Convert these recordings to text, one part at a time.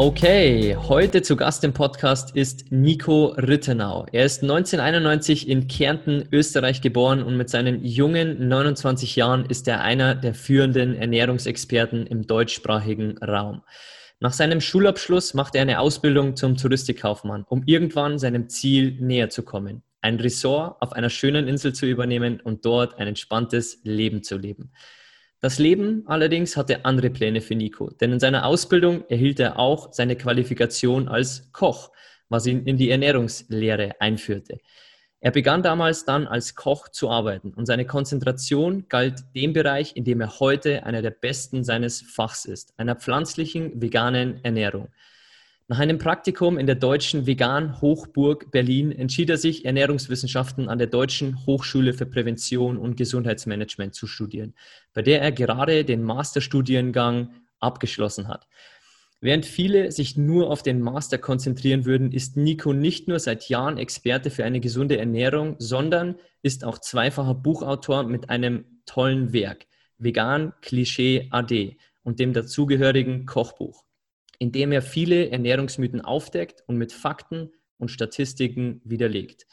Okay, heute zu Gast im Podcast ist Nico Rittenau. Er ist 1991 in Kärnten, Österreich geboren und mit seinen jungen 29 Jahren ist er einer der führenden Ernährungsexperten im deutschsprachigen Raum. Nach seinem Schulabschluss macht er eine Ausbildung zum Touristikkaufmann, um irgendwann seinem Ziel näher zu kommen, ein Ressort auf einer schönen Insel zu übernehmen und dort ein entspanntes Leben zu leben. Das Leben allerdings hatte andere Pläne für Nico, denn in seiner Ausbildung erhielt er auch seine Qualifikation als Koch, was ihn in die Ernährungslehre einführte. Er begann damals dann als Koch zu arbeiten und seine Konzentration galt dem Bereich, in dem er heute einer der besten seines Fachs ist, einer pflanzlichen veganen Ernährung. Nach einem Praktikum in der Deutschen Vegan Hochburg Berlin entschied er sich, Ernährungswissenschaften an der Deutschen Hochschule für Prävention und Gesundheitsmanagement zu studieren, bei der er gerade den Masterstudiengang abgeschlossen hat. Während viele sich nur auf den Master konzentrieren würden, ist Nico nicht nur seit Jahren Experte für eine gesunde Ernährung, sondern ist auch zweifacher Buchautor mit einem tollen Werk, Vegan Klischee AD und dem dazugehörigen Kochbuch indem er viele Ernährungsmythen aufdeckt und mit Fakten und Statistiken widerlegt.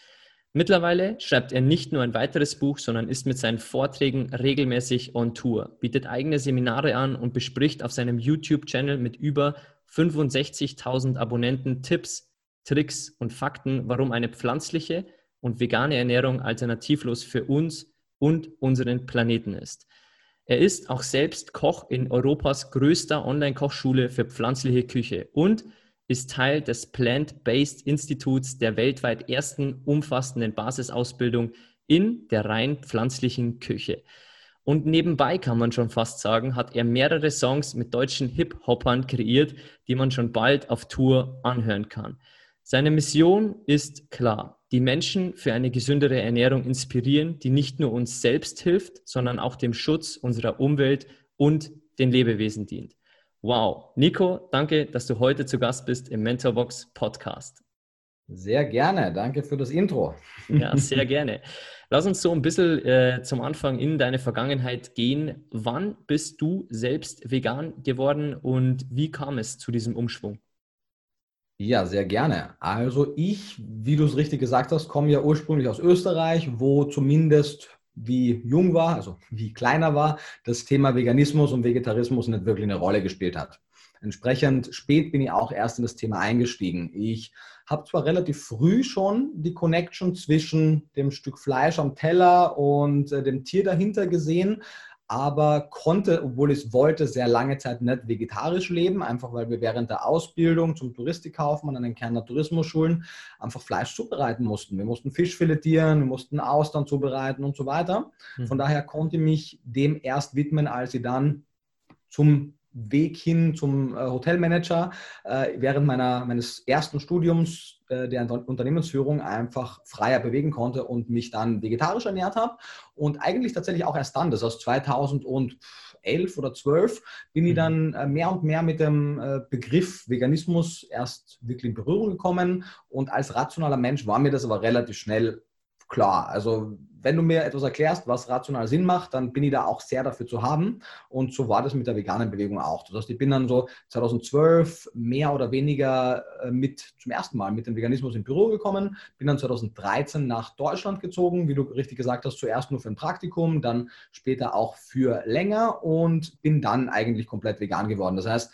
Mittlerweile schreibt er nicht nur ein weiteres Buch, sondern ist mit seinen Vorträgen regelmäßig on Tour, bietet eigene Seminare an und bespricht auf seinem YouTube-Channel mit über 65.000 Abonnenten Tipps, Tricks und Fakten, warum eine pflanzliche und vegane Ernährung alternativlos für uns und unseren Planeten ist. Er ist auch selbst Koch in Europas größter Online-Kochschule für pflanzliche Küche und ist Teil des Plant-Based Instituts der weltweit ersten umfassenden Basisausbildung in der rein pflanzlichen Küche. Und nebenbei kann man schon fast sagen, hat er mehrere Songs mit deutschen Hip-Hoppern kreiert, die man schon bald auf Tour anhören kann. Seine Mission ist klar die Menschen für eine gesündere Ernährung inspirieren, die nicht nur uns selbst hilft, sondern auch dem Schutz unserer Umwelt und den Lebewesen dient. Wow. Nico, danke, dass du heute zu Gast bist im Mentorbox Podcast. Sehr gerne. Danke für das Intro. Ja, sehr gerne. Lass uns so ein bisschen äh, zum Anfang in deine Vergangenheit gehen. Wann bist du selbst vegan geworden und wie kam es zu diesem Umschwung? Ja, sehr gerne. Also ich, wie du es richtig gesagt hast, komme ja ursprünglich aus Österreich, wo zumindest wie jung war, also wie kleiner war, das Thema Veganismus und Vegetarismus nicht wirklich eine Rolle gespielt hat. Entsprechend spät bin ich auch erst in das Thema eingestiegen. Ich habe zwar relativ früh schon die Connection zwischen dem Stück Fleisch am Teller und äh, dem Tier dahinter gesehen, aber konnte, obwohl ich es wollte, sehr lange Zeit nicht vegetarisch leben, einfach weil wir während der Ausbildung zum Touristikkaufmann an den Kerner Tourismusschulen einfach Fleisch zubereiten mussten. Wir mussten Fisch filetieren, wir mussten Austern zubereiten und so weiter. Mhm. Von daher konnte ich mich dem erst widmen, als ich dann zum Weg hin zum äh, Hotelmanager äh, während meiner, meines ersten Studiums der Unternehmensführung einfach freier bewegen konnte und mich dann vegetarisch ernährt habe. Und eigentlich tatsächlich auch erst dann, das aus 2011 oder 12, bin ich mhm. dann mehr und mehr mit dem Begriff Veganismus erst wirklich in Berührung gekommen. Und als rationaler Mensch war mir das aber relativ schnell klar. Also wenn du mir etwas erklärst, was rational Sinn macht, dann bin ich da auch sehr dafür zu haben. Und so war das mit der veganen Bewegung auch. Das heißt, ich bin dann so 2012 mehr oder weniger äh, mit zum ersten Mal mit dem Veganismus im Büro gekommen, bin dann 2013 nach Deutschland gezogen, wie du richtig gesagt hast, zuerst nur für ein Praktikum, dann später auch für länger und bin dann eigentlich komplett vegan geworden. Das heißt,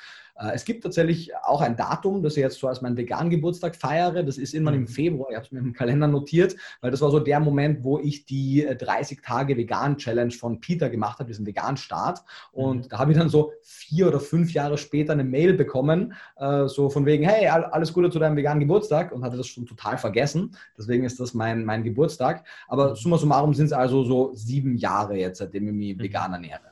es gibt tatsächlich auch ein Datum, das ich jetzt so als meinen veganen Geburtstag feiere. Das ist immer im mhm. Februar. Ich habe es mir im Kalender notiert, weil das war so der Moment, wo ich die 30 äh, Tage Vegan Challenge von Peter gemacht habe, diesen veganen Start. Und mhm. da habe ich dann so vier oder fünf Jahre später eine Mail bekommen, äh, so von wegen, hey, alles Gute zu deinem veganen Geburtstag und hatte das schon total vergessen. Deswegen ist das mein, mein Geburtstag. Aber mhm. summa summarum sind es also so sieben Jahre jetzt, seitdem ich mich vegan ernähre.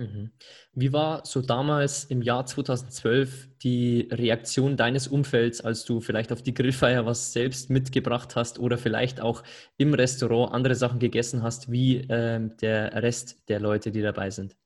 Mhm. Wie war so damals im Jahr 2012 die Reaktion deines Umfelds, als du vielleicht auf die Grillfeier was selbst mitgebracht hast oder vielleicht auch im Restaurant andere Sachen gegessen hast, wie äh, der Rest der Leute, die dabei sind?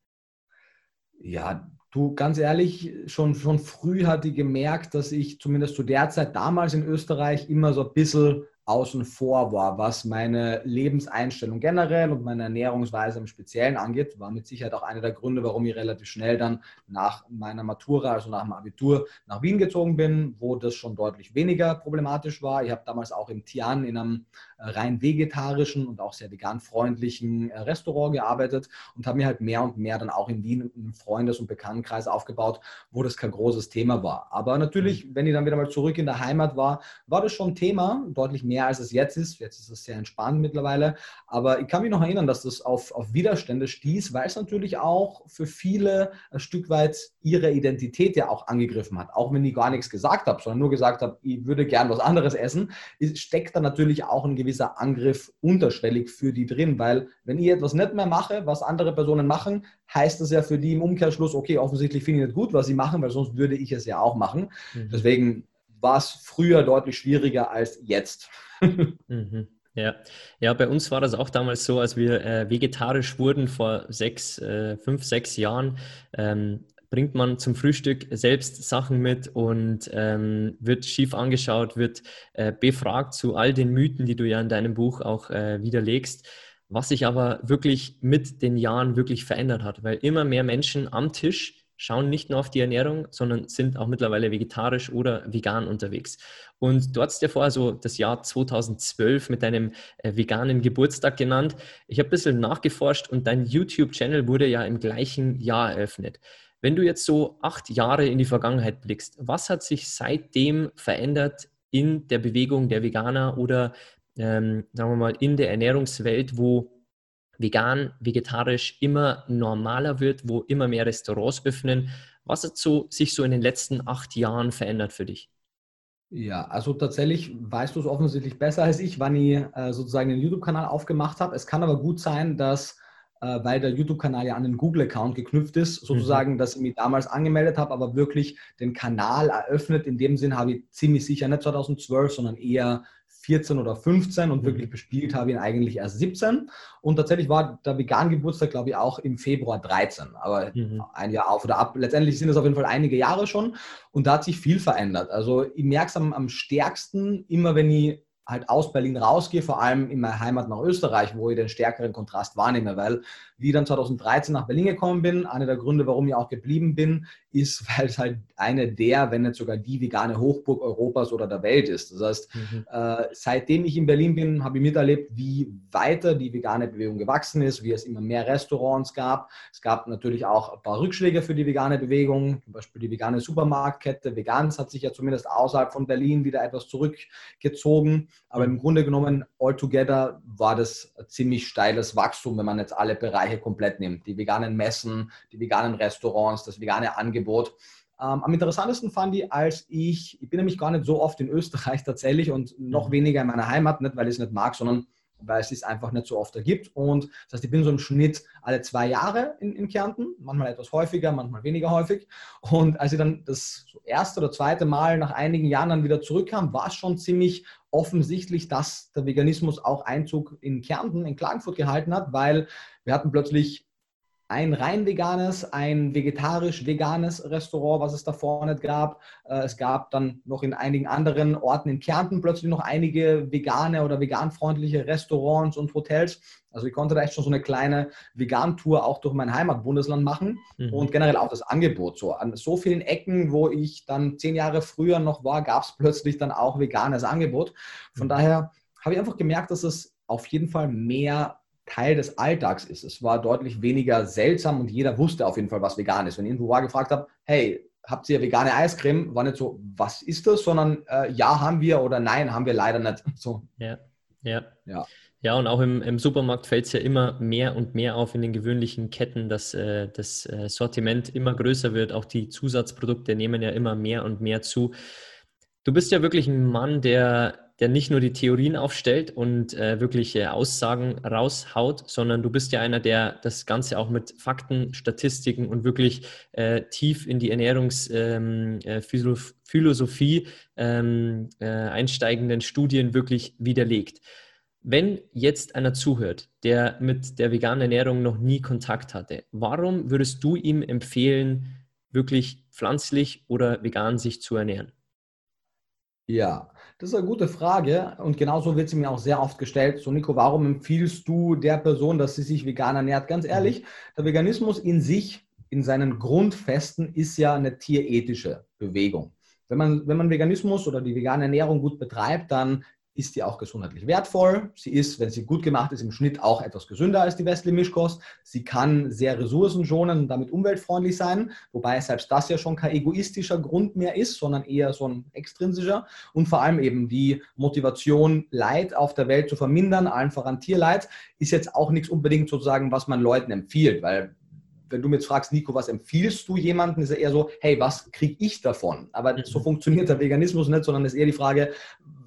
Ja, du, ganz ehrlich, schon, schon früh hatte ich gemerkt, dass ich zumindest zu der Zeit damals in Österreich immer so ein bisschen außen vor war, was meine Lebenseinstellung generell und meine Ernährungsweise im Speziellen angeht, war mit Sicherheit auch einer der Gründe, warum ich relativ schnell dann nach meiner Matura, also nach dem Abitur, nach Wien gezogen bin, wo das schon deutlich weniger problematisch war. Ich habe damals auch im Tian in einem rein vegetarischen und auch sehr vegan-freundlichen äh, Restaurant gearbeitet und habe mir halt mehr und mehr dann auch in Wien einen Freundes- und Bekanntenkreis aufgebaut, wo das kein großes Thema war. Aber natürlich, mhm. wenn ich dann wieder mal zurück in der Heimat war, war das schon Thema, deutlich mehr mehr als es jetzt ist. Jetzt ist es sehr entspannt mittlerweile. Aber ich kann mich noch erinnern, dass das auf, auf Widerstände stieß, weil es natürlich auch für viele ein Stück weit ihre Identität ja auch angegriffen hat. Auch wenn ich gar nichts gesagt habe, sondern nur gesagt habe, ich würde gern was anderes essen, steckt da natürlich auch ein gewisser Angriff unterschwellig für die drin. Weil wenn ich etwas nicht mehr mache, was andere Personen machen, heißt das ja für die im Umkehrschluss, okay, offensichtlich finde ich nicht gut, was sie machen, weil sonst würde ich es ja auch machen. Mhm. Deswegen war es früher deutlich schwieriger als jetzt. mhm. Ja. ja, bei uns war das auch damals so, als wir äh, vegetarisch wurden vor sechs, äh, fünf, sechs Jahren. Ähm, bringt man zum Frühstück selbst Sachen mit und ähm, wird schief angeschaut, wird äh, befragt zu all den Mythen, die du ja in deinem Buch auch äh, widerlegst. Was sich aber wirklich mit den Jahren wirklich verändert hat, weil immer mehr Menschen am Tisch schauen nicht nur auf die Ernährung, sondern sind auch mittlerweile vegetarisch oder vegan unterwegs. Und du hast ja vorher so das Jahr 2012 mit deinem äh, veganen Geburtstag genannt. Ich habe ein bisschen nachgeforscht und dein YouTube-Channel wurde ja im gleichen Jahr eröffnet. Wenn du jetzt so acht Jahre in die Vergangenheit blickst, was hat sich seitdem verändert in der Bewegung der Veganer oder ähm, sagen wir mal in der Ernährungswelt, wo vegan, vegetarisch immer normaler wird, wo immer mehr Restaurants öffnen. Was hat so, sich so in den letzten acht Jahren verändert für dich? Ja, also tatsächlich weißt du es offensichtlich besser als ich, wann ich äh, sozusagen den YouTube-Kanal aufgemacht habe. Es kann aber gut sein, dass, weil der YouTube-Kanal ja an den Google-Account geknüpft ist, mhm. sozusagen, mhm. dass ich mich damals angemeldet habe, aber wirklich den Kanal eröffnet. In dem Sinn habe ich ziemlich sicher nicht 2012, sondern eher 14 oder 15 und mhm. wirklich bespielt habe ihn eigentlich erst 17. Und tatsächlich war der Vegan-Geburtstag, glaube ich, auch im Februar 13, aber mhm. ein Jahr auf oder ab. Letztendlich sind es auf jeden Fall einige Jahre schon und da hat sich viel verändert. Also ich merke es am, am stärksten, immer wenn ich halt aus Berlin rausgehe, vor allem in meine Heimat nach Österreich, wo ich den stärkeren Kontrast wahrnehme, weil wie ich dann 2013 nach Berlin gekommen bin, einer der Gründe, warum ich auch geblieben bin, ist, weil es halt eine der, wenn nicht sogar die vegane Hochburg Europas oder der Welt ist. Das heißt, mhm. äh, seitdem ich in Berlin bin, habe ich miterlebt, wie weiter die vegane Bewegung gewachsen ist, wie es immer mehr Restaurants gab. Es gab natürlich auch ein paar Rückschläge für die vegane Bewegung, zum Beispiel die vegane Supermarktkette. Vegans hat sich ja zumindest außerhalb von Berlin wieder etwas zurückgezogen. Aber im Grunde genommen, altogether war das ein ziemlich steiles Wachstum, wenn man jetzt alle Bereiche komplett nimmt. Die veganen Messen, die veganen Restaurants, das vegane Angebot. Ähm, am interessantesten fand ich, als ich, ich bin nämlich gar nicht so oft in Österreich tatsächlich und noch mhm. weniger in meiner Heimat, nicht weil ich es nicht mag, sondern weil es es einfach nicht so oft ergibt. Und das heißt, ich bin so im Schnitt alle zwei Jahre in, in Kärnten, manchmal etwas häufiger, manchmal weniger häufig. Und als ich dann das erste oder zweite Mal nach einigen Jahren dann wieder zurückkam, war es schon ziemlich offensichtlich, dass der Veganismus auch Einzug in Kärnten, in Klagenfurt gehalten hat, weil wir hatten plötzlich ein rein veganes, ein vegetarisch-veganes Restaurant, was es davor nicht gab. Äh, es gab dann noch in einigen anderen Orten in Kärnten plötzlich noch einige vegane oder veganfreundliche Restaurants und Hotels. Also ich konnte da echt schon so eine kleine Vegan-Tour auch durch mein Heimatbundesland machen mhm. und generell auch das Angebot so. An so vielen Ecken, wo ich dann zehn Jahre früher noch war, gab es plötzlich dann auch veganes Angebot. Von mhm. daher habe ich einfach gemerkt, dass es auf jeden Fall mehr Teil des Alltags ist. Es war deutlich weniger seltsam und jeder wusste auf jeden Fall, was vegan ist. Wenn ich irgendwo war gefragt habe, hey, habt ihr vegane Eiscreme? War nicht so, was ist das, sondern äh, ja, haben wir oder nein, haben wir leider nicht. So. Ja, ja. Ja, ja und auch im, im Supermarkt fällt es ja immer mehr und mehr auf in den gewöhnlichen Ketten, dass äh, das äh, Sortiment immer größer wird. Auch die Zusatzprodukte nehmen ja immer mehr und mehr zu. Du bist ja wirklich ein Mann, der der nicht nur die Theorien aufstellt und äh, wirklich äh, Aussagen raushaut, sondern du bist ja einer, der das Ganze auch mit Fakten, Statistiken und wirklich äh, tief in die Ernährungsphilosophie äh, ähm, äh, einsteigenden Studien wirklich widerlegt. Wenn jetzt einer zuhört, der mit der veganen Ernährung noch nie Kontakt hatte, warum würdest du ihm empfehlen, wirklich pflanzlich oder vegan sich zu ernähren? Ja, das ist eine gute Frage und genauso wird sie mir auch sehr oft gestellt. So, Nico, warum empfiehlst du der Person, dass sie sich vegan ernährt? Ganz ehrlich, mhm. der Veganismus in sich, in seinen Grundfesten, ist ja eine tierethische Bewegung. Wenn man, wenn man Veganismus oder die vegane Ernährung gut betreibt, dann ist die auch gesundheitlich wertvoll. Sie ist, wenn sie gut gemacht ist, im Schnitt auch etwas gesünder als die westliche Mischkost. Sie kann sehr ressourcenschonend und damit umweltfreundlich sein, wobei selbst das ja schon kein egoistischer Grund mehr ist, sondern eher so ein extrinsischer. Und vor allem eben die Motivation, Leid auf der Welt zu vermindern, allen voran Tierleid, ist jetzt auch nichts unbedingt sozusagen, was man Leuten empfiehlt, weil wenn du mir jetzt fragst, Nico, was empfiehlst du jemandem, ist er eher so, hey, was kriege ich davon? Aber so mhm. funktioniert der Veganismus nicht, sondern ist eher die Frage,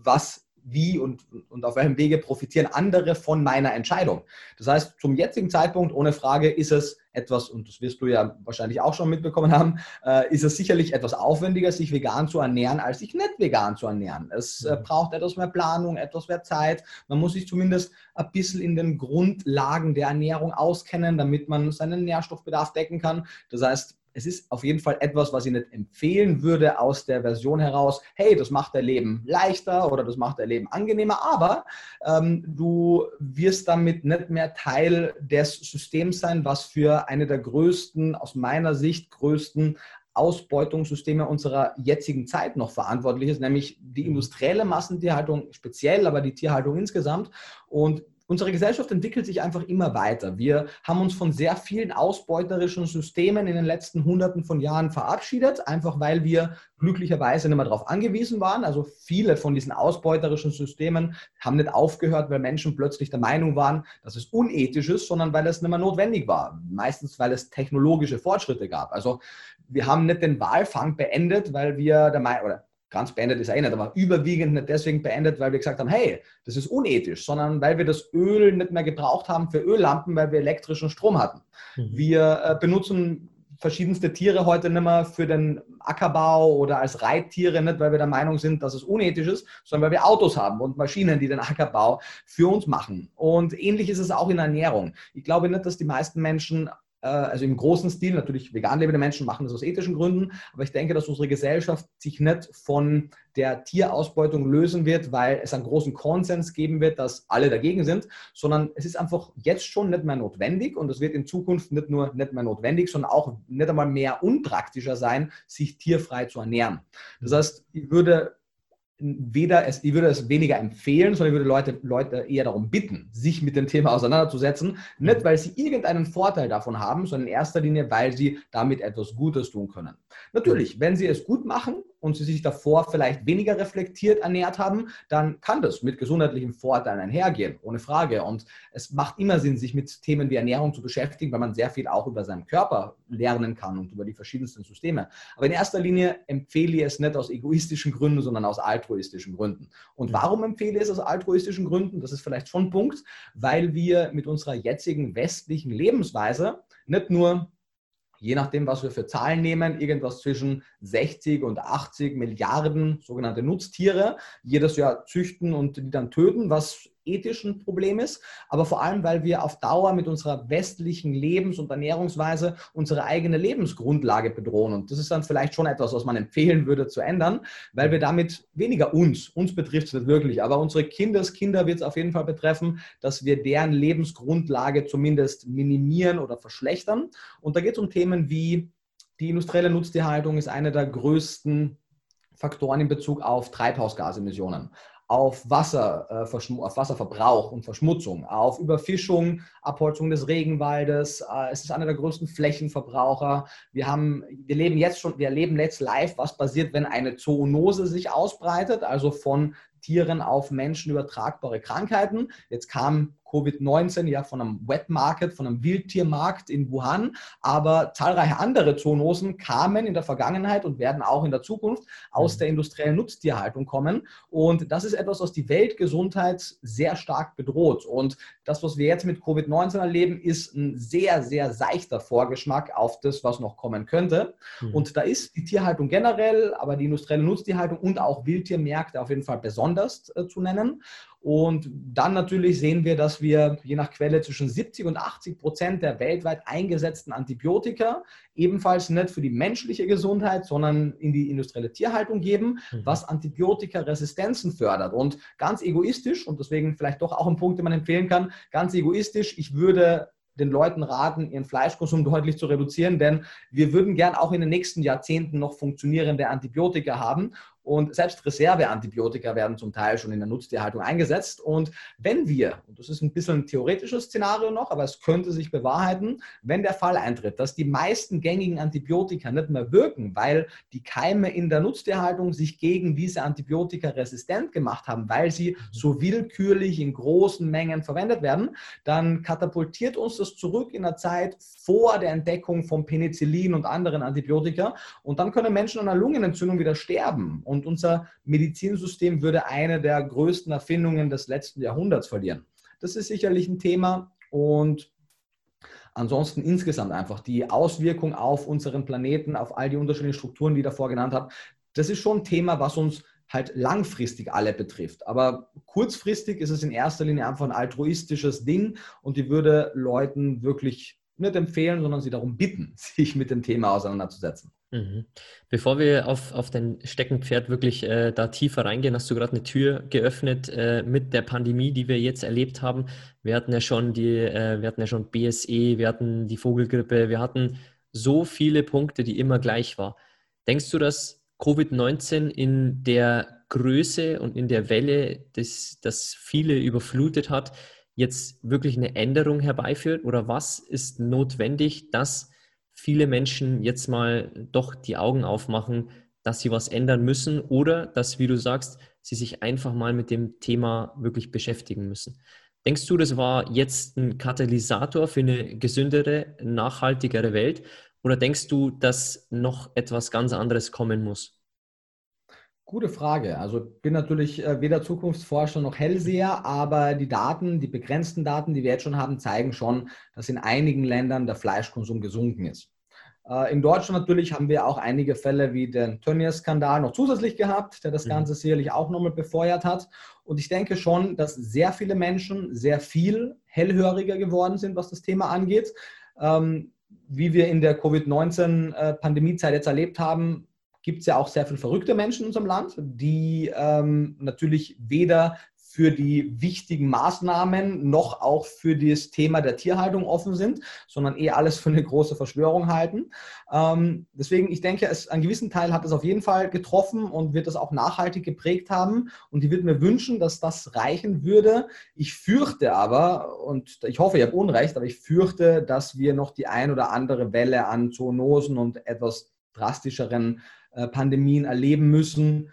was wie und, und auf welchem Wege profitieren andere von meiner Entscheidung. Das heißt, zum jetzigen Zeitpunkt, ohne Frage, ist es etwas, und das wirst du ja wahrscheinlich auch schon mitbekommen haben, äh, ist es sicherlich etwas aufwendiger, sich vegan zu ernähren, als sich nicht vegan zu ernähren. Es äh, mhm. braucht etwas mehr Planung, etwas mehr Zeit. Man muss sich zumindest ein bisschen in den Grundlagen der Ernährung auskennen, damit man seinen Nährstoffbedarf decken kann. Das heißt, es ist auf jeden Fall etwas, was ich nicht empfehlen würde aus der Version heraus, hey, das macht dein Leben leichter oder das macht dein Leben angenehmer, aber ähm, du wirst damit nicht mehr Teil des Systems sein, was für eine der größten, aus meiner Sicht größten Ausbeutungssysteme unserer jetzigen Zeit noch verantwortlich ist, nämlich die industrielle Massentierhaltung speziell, aber die Tierhaltung insgesamt. Und unsere Gesellschaft entwickelt sich einfach immer weiter. Wir haben uns von sehr vielen ausbeuterischen Systemen in den letzten Hunderten von Jahren verabschiedet, einfach weil wir glücklicherweise nicht mehr darauf angewiesen waren. Also viele von diesen ausbeuterischen Systemen haben nicht aufgehört, weil Menschen plötzlich der Meinung waren, dass es unethisch ist, sondern weil es nicht mehr notwendig war. Meistens, weil es technologische Fortschritte gab. Also wir haben nicht den Walfang beendet, weil wir der Meinung, oder ganz beendet ist er eh nicht, aber überwiegend nicht deswegen beendet, weil wir gesagt haben, hey, das ist unethisch, sondern weil wir das Öl nicht mehr gebraucht haben für Öllampen, weil wir elektrischen Strom hatten. Mhm. Wir äh, benutzen verschiedenste Tiere heute nicht mehr für den Ackerbau oder als Reittiere, nicht weil wir der Meinung sind, dass es unethisch ist, sondern weil wir Autos haben und Maschinen, die den Ackerbau für uns machen. Und ähnlich ist es auch in Ernährung. Ich glaube nicht, dass die meisten Menschen also im großen Stil, natürlich vegan lebende Menschen machen das aus ethischen Gründen, aber ich denke, dass unsere Gesellschaft sich nicht von der Tierausbeutung lösen wird, weil es einen großen Konsens geben wird, dass alle dagegen sind, sondern es ist einfach jetzt schon nicht mehr notwendig und es wird in Zukunft nicht nur nicht mehr notwendig, sondern auch nicht einmal mehr unpraktischer sein, sich tierfrei zu ernähren. Das heißt, ich würde weder es, ich würde es weniger empfehlen, sondern ich würde Leute, Leute eher darum bitten, sich mit dem Thema auseinanderzusetzen. Nicht, weil sie irgendeinen Vorteil davon haben, sondern in erster Linie, weil sie damit etwas Gutes tun können. Natürlich, wenn sie es gut machen und sie sich davor vielleicht weniger reflektiert ernährt haben, dann kann das mit gesundheitlichen Vorteilen einhergehen, ohne Frage. Und es macht immer Sinn, sich mit Themen wie Ernährung zu beschäftigen, weil man sehr viel auch über seinen Körper lernen kann und über die verschiedensten Systeme. Aber in erster Linie empfehle ich es nicht aus egoistischen Gründen, sondern aus altruistischen Gründen. Und warum empfehle ich es aus altruistischen Gründen? Das ist vielleicht schon ein Punkt, weil wir mit unserer jetzigen westlichen Lebensweise nicht nur je nachdem, was wir für Zahlen nehmen, irgendwas zwischen 60 und 80 Milliarden sogenannte Nutztiere jedes Jahr züchten und die dann töten, was ethisch ein Problem ist, aber vor allem, weil wir auf Dauer mit unserer westlichen Lebens- und Ernährungsweise unsere eigene Lebensgrundlage bedrohen. Und das ist dann vielleicht schon etwas, was man empfehlen würde zu ändern, weil wir damit weniger uns, uns betrifft es nicht wirklich, aber unsere Kindeskinder wird es auf jeden Fall betreffen, dass wir deren Lebensgrundlage zumindest minimieren oder verschlechtern. Und da geht es um Themen wie die industrielle Nutztierhaltung ist eine der größten Faktoren in Bezug auf Treibhausgasemissionen. Auf, Wasser, äh, auf Wasserverbrauch und Verschmutzung, auf Überfischung, Abholzung des Regenwaldes. Äh, es ist einer der größten Flächenverbraucher. Wir, haben, wir leben jetzt schon, wir erleben jetzt live, was passiert, wenn eine Zoonose sich ausbreitet, also von Tieren auf Menschen übertragbare Krankheiten. Jetzt kam Covid-19 ja von einem Wet Market, von einem Wildtiermarkt in Wuhan, aber zahlreiche andere Zoonosen kamen in der Vergangenheit und werden auch in der Zukunft aus mhm. der industriellen Nutztierhaltung kommen. Und das ist etwas, was die Weltgesundheit sehr stark bedroht. Und das, was wir jetzt mit Covid-19 erleben, ist ein sehr, sehr seichter Vorgeschmack auf das, was noch kommen könnte. Mhm. Und da ist die Tierhaltung generell, aber die industrielle Nutztierhaltung und auch Wildtiermärkte auf jeden Fall besonders äh, zu nennen. Und dann natürlich sehen wir, dass wir je nach Quelle zwischen 70 und 80 Prozent der weltweit eingesetzten Antibiotika ebenfalls nicht für die menschliche Gesundheit, sondern in die industrielle Tierhaltung geben, mhm. was Antibiotikaresistenzen fördert. Und ganz egoistisch, und deswegen vielleicht doch auch ein Punkt, den man empfehlen kann, ganz egoistisch, ich würde den Leuten raten, ihren Fleischkonsum deutlich zu reduzieren, denn wir würden gern auch in den nächsten Jahrzehnten noch funktionierende Antibiotika haben. Und selbst Reserveantibiotika werden zum Teil schon in der Nutztierhaltung eingesetzt. Und wenn wir, und das ist ein bisschen ein theoretisches Szenario noch, aber es könnte sich bewahrheiten, wenn der Fall eintritt, dass die meisten gängigen Antibiotika nicht mehr wirken, weil die Keime in der Nutztierhaltung sich gegen diese Antibiotika resistent gemacht haben, weil sie mhm. so willkürlich in großen Mengen verwendet werden, dann katapultiert uns das zurück in der Zeit vor der Entdeckung von Penicillin und anderen Antibiotika. Und dann können Menschen an einer Lungenentzündung wieder sterben. Und und unser Medizinsystem würde eine der größten Erfindungen des letzten Jahrhunderts verlieren. Das ist sicherlich ein Thema und ansonsten insgesamt einfach die Auswirkung auf unseren Planeten, auf all die unterschiedlichen Strukturen, die ich davor genannt habe, das ist schon ein Thema, was uns halt langfristig alle betrifft. Aber kurzfristig ist es in erster Linie einfach ein altruistisches Ding und ich würde Leuten wirklich nicht empfehlen, sondern sie darum bitten, sich mit dem Thema auseinanderzusetzen. Mhm. Bevor wir auf, auf dein Steckenpferd wirklich äh, da tiefer reingehen, hast du gerade eine Tür geöffnet äh, mit der Pandemie, die wir jetzt erlebt haben. Wir hatten ja schon die, äh, wir hatten ja schon BSE, wir hatten die Vogelgrippe, wir hatten so viele Punkte, die immer gleich waren. Denkst du, dass Covid-19 in der Größe und in der Welle, das, das viele überflutet hat, jetzt wirklich eine Änderung herbeiführt? Oder was ist notwendig, dass viele Menschen jetzt mal doch die Augen aufmachen, dass sie was ändern müssen oder dass, wie du sagst, sie sich einfach mal mit dem Thema wirklich beschäftigen müssen. Denkst du, das war jetzt ein Katalysator für eine gesündere, nachhaltigere Welt? Oder denkst du, dass noch etwas ganz anderes kommen muss? Gute Frage. Also bin natürlich äh, weder Zukunftsforscher noch Hellseher, aber die Daten, die begrenzten Daten, die wir jetzt schon haben, zeigen schon, dass in einigen Ländern der Fleischkonsum gesunken ist. Äh, in Deutschland natürlich haben wir auch einige Fälle wie den Tönnies-Skandal noch zusätzlich gehabt, der das mhm. Ganze sicherlich auch nochmal befeuert hat. Und ich denke schon, dass sehr viele Menschen sehr viel hellhöriger geworden sind, was das Thema angeht. Ähm, wie wir in der Covid-19-Pandemiezeit jetzt erlebt haben, gibt es ja auch sehr viele verrückte Menschen in unserem Land, die ähm, natürlich weder für die wichtigen Maßnahmen noch auch für das Thema der Tierhaltung offen sind, sondern eher alles für eine große Verschwörung halten. Ähm, deswegen, ich denke, es, einen gewissen Teil hat es auf jeden Fall getroffen und wird es auch nachhaltig geprägt haben. Und ich würde mir wünschen, dass das reichen würde. Ich fürchte aber, und ich hoffe, ich habe Unrecht, aber ich fürchte, dass wir noch die ein oder andere Welle an Zoonosen und etwas drastischeren äh, Pandemien erleben müssen,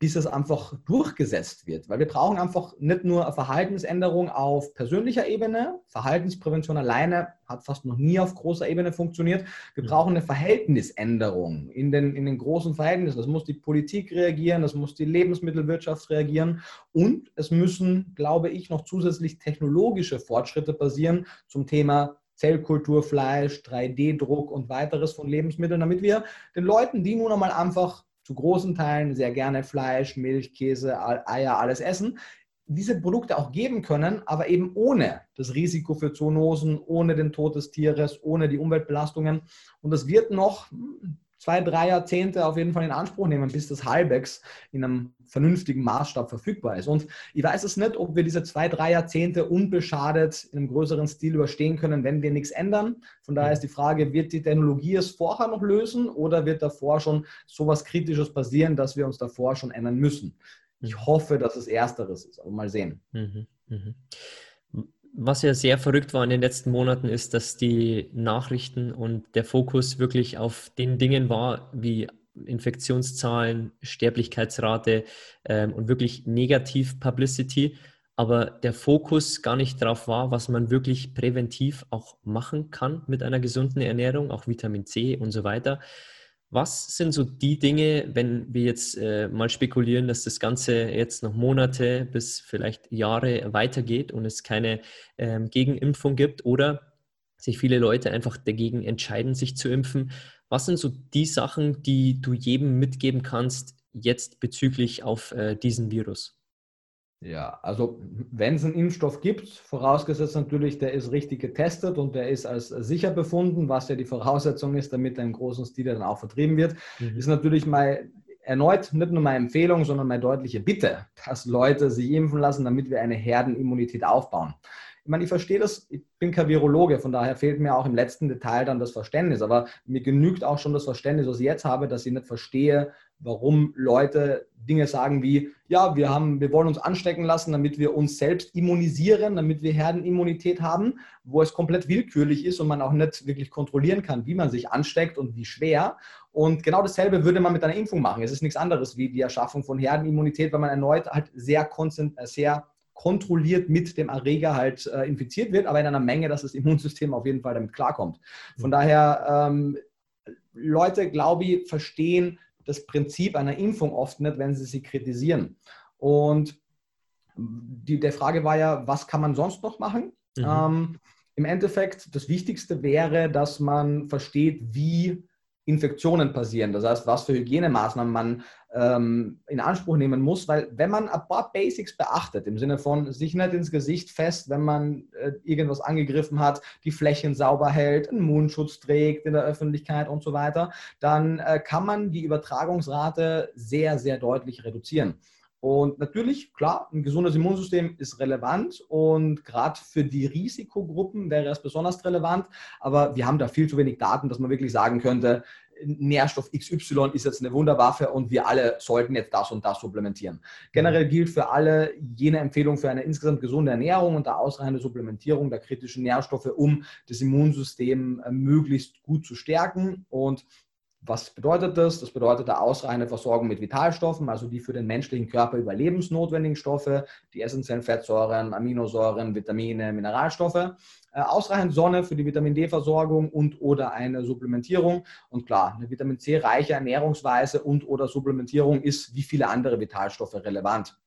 bis es einfach durchgesetzt wird. Weil wir brauchen einfach nicht nur eine Verhaltensänderung auf persönlicher Ebene. Verhaltensprävention alleine hat fast noch nie auf großer Ebene funktioniert. Wir brauchen eine Verhältnisänderung in den, in den großen Verhältnissen. Das muss die Politik reagieren, das muss die Lebensmittelwirtschaft reagieren und es müssen, glaube ich, noch zusätzlich technologische Fortschritte passieren zum Thema Zellkultur, Fleisch, 3D-Druck und weiteres von Lebensmitteln, damit wir den Leuten, die nun einmal einfach zu großen Teilen sehr gerne Fleisch, Milch, Käse, Eier, alles essen, diese Produkte auch geben können, aber eben ohne das Risiko für Zoonosen, ohne den Tod des Tieres, ohne die Umweltbelastungen. Und das wird noch hm, zwei, drei Jahrzehnte auf jeden Fall in Anspruch nehmen, bis das Halbex in einem vernünftigen Maßstab verfügbar ist. Und ich weiß es nicht, ob wir diese zwei, drei Jahrzehnte unbeschadet in einem größeren Stil überstehen können, wenn wir nichts ändern. Von daher ist die Frage, wird die Technologie es vorher noch lösen oder wird davor schon sowas Kritisches passieren, dass wir uns davor schon ändern müssen? Ich mhm. hoffe, dass es ersteres ist, aber mal sehen. Mhm. Mhm. Was ja sehr verrückt war in den letzten Monaten, ist, dass die Nachrichten und der Fokus wirklich auf den Dingen war, wie Infektionszahlen, Sterblichkeitsrate ähm, und wirklich Negativ-Publicity, aber der Fokus gar nicht darauf war, was man wirklich präventiv auch machen kann mit einer gesunden Ernährung, auch Vitamin C und so weiter. Was sind so die Dinge, wenn wir jetzt äh, mal spekulieren, dass das Ganze jetzt noch Monate bis vielleicht Jahre weitergeht und es keine ähm, Gegenimpfung gibt oder sich viele Leute einfach dagegen entscheiden, sich zu impfen? Was sind so die Sachen, die du jedem mitgeben kannst jetzt bezüglich auf äh, diesen Virus? Ja, also wenn es einen Impfstoff gibt, vorausgesetzt natürlich, der ist richtig getestet und der ist als sicher befunden, was ja die Voraussetzung ist, damit er im großen Stil dann auch vertrieben wird, mhm. ist natürlich mal erneut nicht nur meine Empfehlung, sondern meine deutliche Bitte, dass Leute sich impfen lassen, damit wir eine Herdenimmunität aufbauen. Ich meine, ich verstehe das, ich bin kein Virologe, von daher fehlt mir auch im letzten Detail dann das Verständnis, aber mir genügt auch schon das Verständnis, was ich jetzt habe, dass ich nicht verstehe, warum Leute Dinge sagen wie, ja, wir, haben, wir wollen uns anstecken lassen, damit wir uns selbst immunisieren, damit wir Herdenimmunität haben, wo es komplett willkürlich ist und man auch nicht wirklich kontrollieren kann, wie man sich ansteckt und wie schwer. Und genau dasselbe würde man mit einer Impfung machen. Es ist nichts anderes wie die Erschaffung von Herdenimmunität, weil man erneut halt sehr, sehr kontrolliert mit dem Erreger halt äh, infiziert wird, aber in einer Menge, dass das Immunsystem auf jeden Fall damit klarkommt. Von daher, ähm, Leute, glaube ich, verstehen das Prinzip einer Impfung oft nicht, wenn sie sie kritisieren. Und die, der Frage war ja, was kann man sonst noch machen? Mhm. Ähm, Im Endeffekt, das Wichtigste wäre, dass man versteht, wie Infektionen passieren. Das heißt, was für Hygienemaßnahmen man ähm, in Anspruch nehmen muss, weil wenn man ein paar Basics beachtet, im Sinne von sich nicht ins Gesicht fest, wenn man äh, irgendwas angegriffen hat, die Flächen sauber hält, einen Mundschutz trägt in der Öffentlichkeit und so weiter, dann äh, kann man die Übertragungsrate sehr, sehr deutlich reduzieren. Und natürlich, klar, ein gesundes Immunsystem ist relevant und gerade für die Risikogruppen wäre es besonders relevant, aber wir haben da viel zu wenig Daten, dass man wirklich sagen könnte, Nährstoff XY ist jetzt eine Wunderwaffe und wir alle sollten jetzt das und das supplementieren. Generell gilt für alle jene Empfehlung für eine insgesamt gesunde Ernährung und der ausreichende Supplementierung der kritischen Nährstoffe, um das Immunsystem äh, möglichst gut zu stärken. Und was bedeutet das? Das bedeutet eine ausreichende Versorgung mit Vitalstoffen, also die für den menschlichen Körper überlebensnotwendigen Stoffe, die essentiellen Fettsäuren, Aminosäuren, Vitamine, Mineralstoffe, äh, ausreichend Sonne für die Vitamin D-Versorgung und oder eine Supplementierung. Und klar, eine Vitamin C-reiche Ernährungsweise und oder Supplementierung ist wie viele andere Vitalstoffe relevant.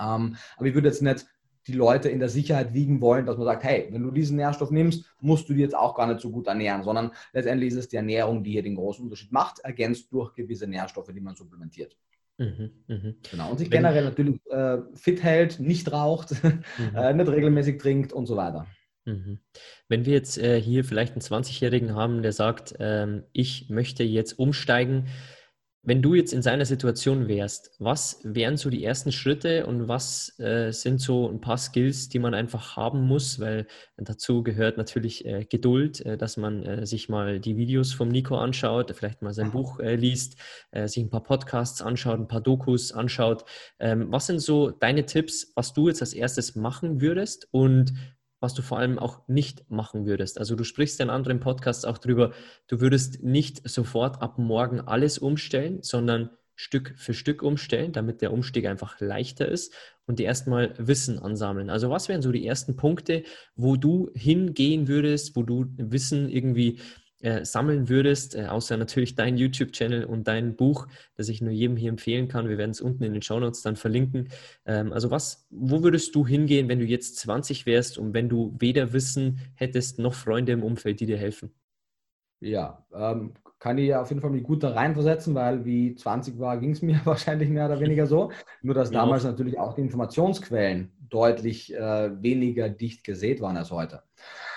Ähm, aber ich würde jetzt nicht die Leute in der Sicherheit wiegen wollen, dass man sagt, hey, wenn du diesen Nährstoff nimmst, musst du dir jetzt auch gar nicht so gut ernähren, sondern letztendlich ist es die Ernährung, die hier den großen Unterschied macht, ergänzt durch gewisse Nährstoffe, die man supplementiert. Mhm, mh. Genau. Und sich wenn generell natürlich äh, fit hält, nicht raucht, mhm. äh, nicht regelmäßig trinkt und so weiter. Mhm. Wenn wir jetzt äh, hier vielleicht einen 20-Jährigen haben, der sagt, ähm, ich möchte jetzt umsteigen, wenn du jetzt in seiner Situation wärst, was wären so die ersten Schritte und was äh, sind so ein paar Skills, die man einfach haben muss? Weil dazu gehört natürlich äh, Geduld, äh, dass man äh, sich mal die Videos vom Nico anschaut, vielleicht mal sein Buch äh, liest, äh, sich ein paar Podcasts anschaut, ein paar Dokus anschaut. Ähm, was sind so deine Tipps, was du jetzt als erstes machen würdest und was du vor allem auch nicht machen würdest. Also du sprichst in anderen Podcasts auch drüber, du würdest nicht sofort ab morgen alles umstellen, sondern Stück für Stück umstellen, damit der Umstieg einfach leichter ist und dir erstmal Wissen ansammeln. Also was wären so die ersten Punkte, wo du hingehen würdest, wo du Wissen irgendwie äh, sammeln würdest, äh, außer natürlich dein YouTube-Channel und dein Buch, das ich nur jedem hier empfehlen kann. Wir werden es unten in den Shownotes dann verlinken. Ähm, also was, wo würdest du hingehen, wenn du jetzt 20 wärst und wenn du weder Wissen hättest noch Freunde im Umfeld, die dir helfen? Ja, ähm, kann ich auf jeden Fall mich gut da reinversetzen, weil wie 20 war, ging es mir wahrscheinlich mehr oder weniger so. Nur dass ja. damals natürlich auch die Informationsquellen deutlich äh, weniger dicht gesät waren als heute.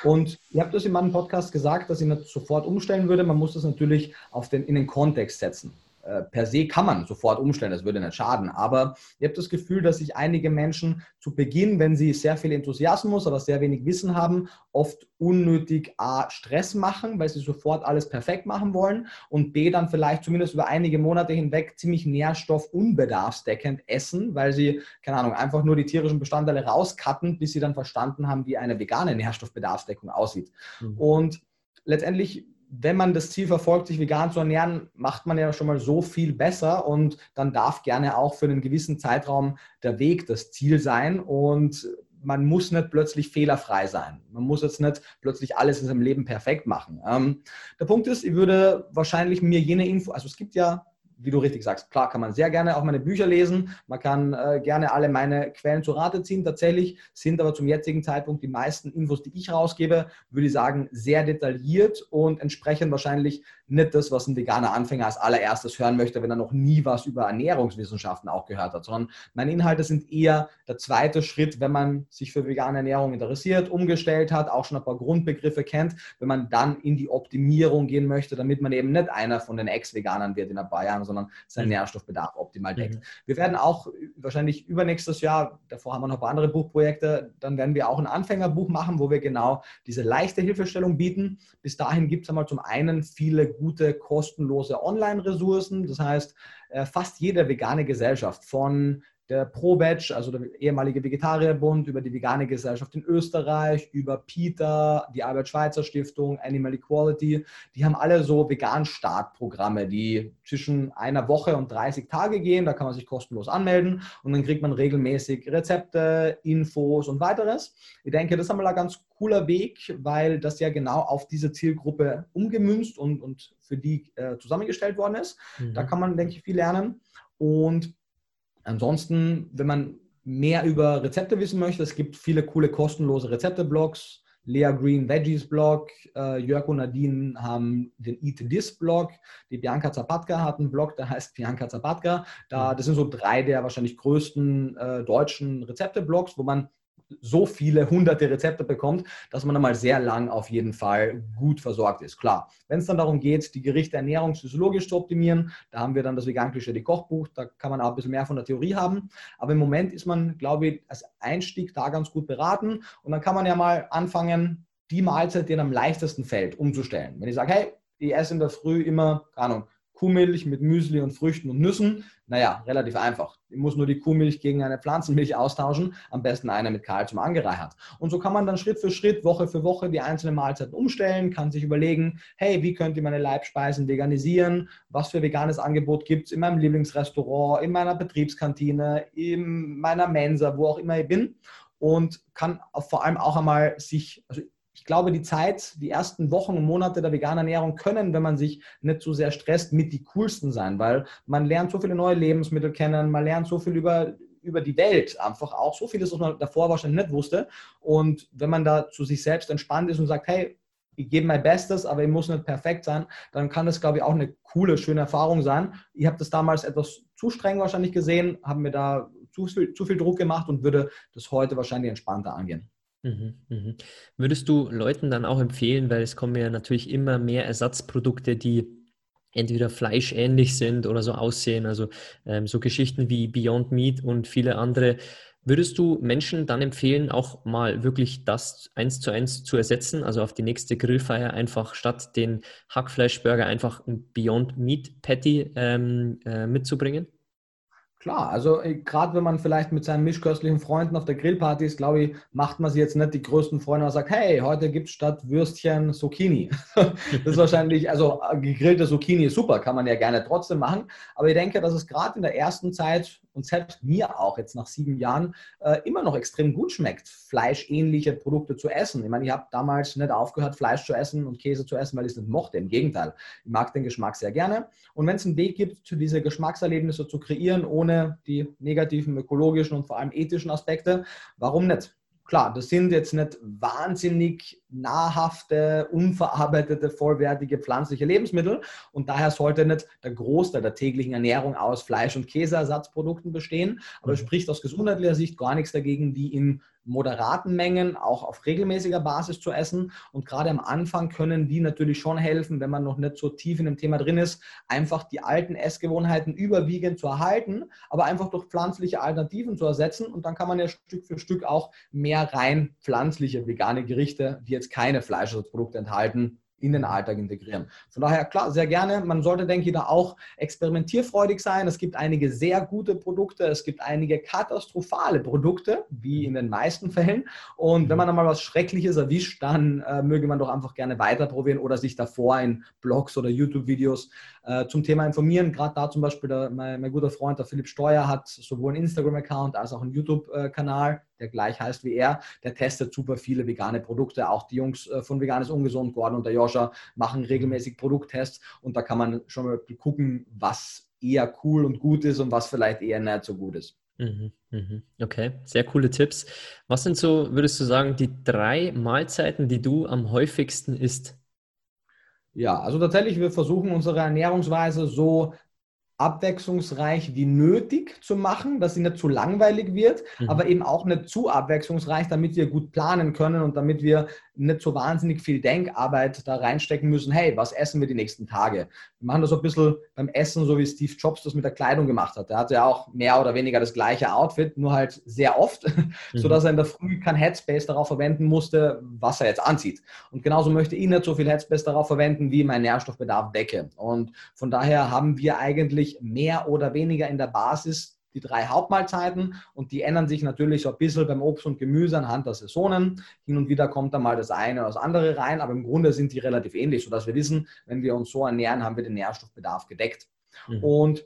Und ich habe das in meinem Podcast gesagt, dass ich nicht sofort umstellen würde. Man muss das natürlich auf den, in den Kontext setzen. Äh, per se kann man sofort umstellen, das würde nicht schaden. Aber ich habe das Gefühl, dass sich einige Menschen zu Beginn, wenn sie sehr viel Enthusiasmus, aber sehr wenig Wissen haben, oft unnötig A, Stress machen, weil sie sofort alles perfekt machen wollen und B, dann vielleicht zumindest über einige Monate hinweg ziemlich nährstoffunbedarfsdeckend essen, weil sie, keine Ahnung, einfach nur die tierischen Bestandteile rauscutten, bis sie dann verstanden haben, wie eine vegane Nährstoffbedarfsdeckung aussieht. Mhm. Und letztendlich wenn man das Ziel verfolgt, sich vegan zu ernähren, macht man ja schon mal so viel besser und dann darf gerne auch für einen gewissen Zeitraum der Weg das Ziel sein und man muss nicht plötzlich fehlerfrei sein. Man muss jetzt nicht plötzlich alles in seinem Leben perfekt machen. Ähm, der Punkt ist, ich würde wahrscheinlich mir jene Info, also es gibt ja wie du richtig sagst, klar kann man sehr gerne auch meine Bücher lesen. Man kann äh, gerne alle meine Quellen zu Rate ziehen. Tatsächlich sind aber zum jetzigen Zeitpunkt die meisten Infos, die ich rausgebe, würde ich sagen, sehr detailliert und entsprechend wahrscheinlich nicht das, was ein veganer Anfänger als allererstes hören möchte, wenn er noch nie was über Ernährungswissenschaften auch gehört hat, sondern meine Inhalte sind eher der zweite Schritt, wenn man sich für vegane Ernährung interessiert, umgestellt hat, auch schon ein paar Grundbegriffe kennt, wenn man dann in die Optimierung gehen möchte, damit man eben nicht einer von den Ex-Veganern wird in ein paar Jahren, sondern seinen mhm. Nährstoffbedarf optimal deckt. Mhm. Wir werden auch wahrscheinlich übernächstes Jahr, davor haben wir noch ein paar andere Buchprojekte, dann werden wir auch ein Anfängerbuch machen, wo wir genau diese leichte Hilfestellung bieten. Bis dahin gibt es einmal zum einen viele gute, kostenlose Online-Ressourcen. Das heißt, äh, fast jede vegane Gesellschaft von der ProVeg, also der ehemalige Vegetarierbund, über die Vegane Gesellschaft in Österreich, über PETA, die Albert-Schweitzer Stiftung, Animal Equality, die haben alle so Vegan-Startprogramme, die zwischen einer Woche und 30 Tage gehen. Da kann man sich kostenlos anmelden und dann kriegt man regelmäßig Rezepte, Infos und weiteres. Ich denke, das ist einmal ein ganz cooler Weg, weil das ja genau auf diese Zielgruppe umgemünzt und, und für die äh, zusammengestellt worden ist. Mhm. Da kann man, denke ich, viel lernen. Und Ansonsten, wenn man mehr über Rezepte wissen möchte, es gibt viele coole kostenlose Rezepte-Blogs. Lea Green Veggies Blog, äh, Jörg und Nadine haben den Eat This Blog, die Bianca Zapatka hat einen Blog, der heißt Bianca Zapatka. Da, das sind so drei der wahrscheinlich größten äh, deutschen Rezepte-Blogs, wo man so viele hunderte Rezepte bekommt, dass man einmal sehr lang auf jeden Fall gut versorgt ist. Klar, wenn es dann darum geht, die Gerichte ernährungsphysiologisch zu optimieren, da haben wir dann das vegan die Kochbuch, da kann man auch ein bisschen mehr von der Theorie haben. Aber im Moment ist man, glaube ich, als Einstieg da ganz gut beraten und dann kann man ja mal anfangen, die Mahlzeit, die am leichtesten fällt, umzustellen. Wenn ich sage, hey, ich esse in der Früh immer, keine Ahnung, Kuhmilch mit Müsli und Früchten und Nüssen. Naja, relativ einfach. Ich muss nur die Kuhmilch gegen eine Pflanzenmilch austauschen, am besten eine mit Kalzium angereichert. Und so kann man dann Schritt für Schritt, Woche für Woche die einzelnen Mahlzeiten umstellen, kann sich überlegen, hey, wie könnt ihr meine Leibspeisen veganisieren? Was für veganes Angebot gibt es in meinem Lieblingsrestaurant, in meiner Betriebskantine, in meiner Mensa, wo auch immer ich bin? Und kann vor allem auch einmal sich, also glaube, die Zeit, die ersten Wochen und Monate der veganen Ernährung können, wenn man sich nicht zu so sehr stresst, mit die coolsten sein, weil man lernt so viele neue Lebensmittel kennen, man lernt so viel über, über die Welt, einfach auch so vieles, was man davor wahrscheinlich nicht wusste. Und wenn man da zu sich selbst entspannt ist und sagt, hey, ich gebe mein Bestes, aber ich muss nicht perfekt sein, dann kann das, glaube ich, auch eine coole, schöne Erfahrung sein. Ich habe das damals etwas zu streng wahrscheinlich gesehen, habe mir da zu viel, zu viel Druck gemacht und würde das heute wahrscheinlich entspannter angehen. Mhm, mhm. Würdest du Leuten dann auch empfehlen, weil es kommen ja natürlich immer mehr Ersatzprodukte, die entweder fleischähnlich sind oder so aussehen, also ähm, so Geschichten wie Beyond Meat und viele andere. Würdest du Menschen dann empfehlen, auch mal wirklich das eins zu eins zu ersetzen, also auf die nächste Grillfeier einfach statt den Hackfleischburger einfach ein Beyond Meat Patty ähm, äh, mitzubringen? Klar, also äh, gerade wenn man vielleicht mit seinen mischköstlichen Freunden auf der Grillparty ist, glaube ich, macht man sich jetzt nicht die größten Freunde und sagt, hey, heute gibt es statt Würstchen Zucchini. das ist wahrscheinlich, also äh, gegrillte Zucchini ist super, kann man ja gerne trotzdem machen. Aber ich denke, dass es gerade in der ersten Zeit und selbst mir auch jetzt nach sieben Jahren äh, immer noch extrem gut schmeckt, fleischähnliche Produkte zu essen. Ich meine, ich habe damals nicht aufgehört, Fleisch zu essen und Käse zu essen, weil ich es nicht mochte. Im Gegenteil, ich mag den Geschmack sehr gerne. Und wenn es einen Weg gibt, diese Geschmackserlebnisse zu kreieren, ohne die negativen ökologischen und vor allem ethischen Aspekte, warum nicht? Klar, das sind jetzt nicht wahnsinnig nahrhafte, unverarbeitete, vollwertige pflanzliche Lebensmittel. Und daher sollte nicht der Großteil der täglichen Ernährung aus Fleisch- und Käseersatzprodukten bestehen. Aber es mhm. spricht aus gesundheitlicher Sicht gar nichts dagegen, die in moderaten Mengen auch auf regelmäßiger Basis zu essen. Und gerade am Anfang können die natürlich schon helfen, wenn man noch nicht so tief in dem Thema drin ist, einfach die alten Essgewohnheiten überwiegend zu erhalten, aber einfach durch pflanzliche Alternativen zu ersetzen. Und dann kann man ja Stück für Stück auch mehr rein pflanzliche vegane Gerichte, die jetzt keine Fleischersatzprodukte enthalten, in den Alltag integrieren. Von daher, klar, sehr gerne. Man sollte, denke ich, da auch experimentierfreudig sein. Es gibt einige sehr gute Produkte, es gibt einige katastrophale Produkte, wie in den meisten Fällen. Und wenn man einmal was Schreckliches erwischt, dann äh, möge man doch einfach gerne weiterprobieren oder sich davor in Blogs oder YouTube-Videos äh, zum Thema informieren. Gerade da zum Beispiel der, mein, mein, guter Freund, der Philipp Steuer, hat sowohl einen Instagram-Account als auch einen YouTube-Kanal, der gleich heißt wie er. Der testet super viele vegane Produkte. Auch die Jungs äh, von Veganes Ungesund, Gordon und der Joscha, machen regelmäßig Produkttests und da kann man schon mal gucken, was eher cool und gut ist und was vielleicht eher nicht so gut ist. Mhm, mhm. Okay, sehr coole Tipps. Was sind so, würdest du sagen, die drei Mahlzeiten, die du am häufigsten isst? Ja, also tatsächlich, wir versuchen unsere Ernährungsweise so abwechslungsreich wie nötig zu machen, dass sie nicht zu langweilig wird, mhm. aber eben auch nicht zu abwechslungsreich, damit wir gut planen können und damit wir nicht so wahnsinnig viel Denkarbeit da reinstecken müssen, hey, was essen wir die nächsten Tage? Wir machen das so ein bisschen beim Essen, so wie Steve Jobs das mit der Kleidung gemacht hat. Der hatte ja auch mehr oder weniger das gleiche Outfit, nur halt sehr oft, mhm. sodass er in der Früh kein Headspace darauf verwenden musste, was er jetzt anzieht. Und genauso möchte ich nicht so viel Headspace darauf verwenden, wie mein Nährstoffbedarf decke. Und von daher haben wir eigentlich mehr oder weniger in der Basis die drei Hauptmahlzeiten und die ändern sich natürlich so ein bisschen beim Obst und Gemüse anhand der Saisonen. Hin und wieder kommt da mal das eine oder das andere rein, aber im Grunde sind die relativ ähnlich, sodass wir wissen, wenn wir uns so ernähren, haben wir den Nährstoffbedarf gedeckt. Mhm. Und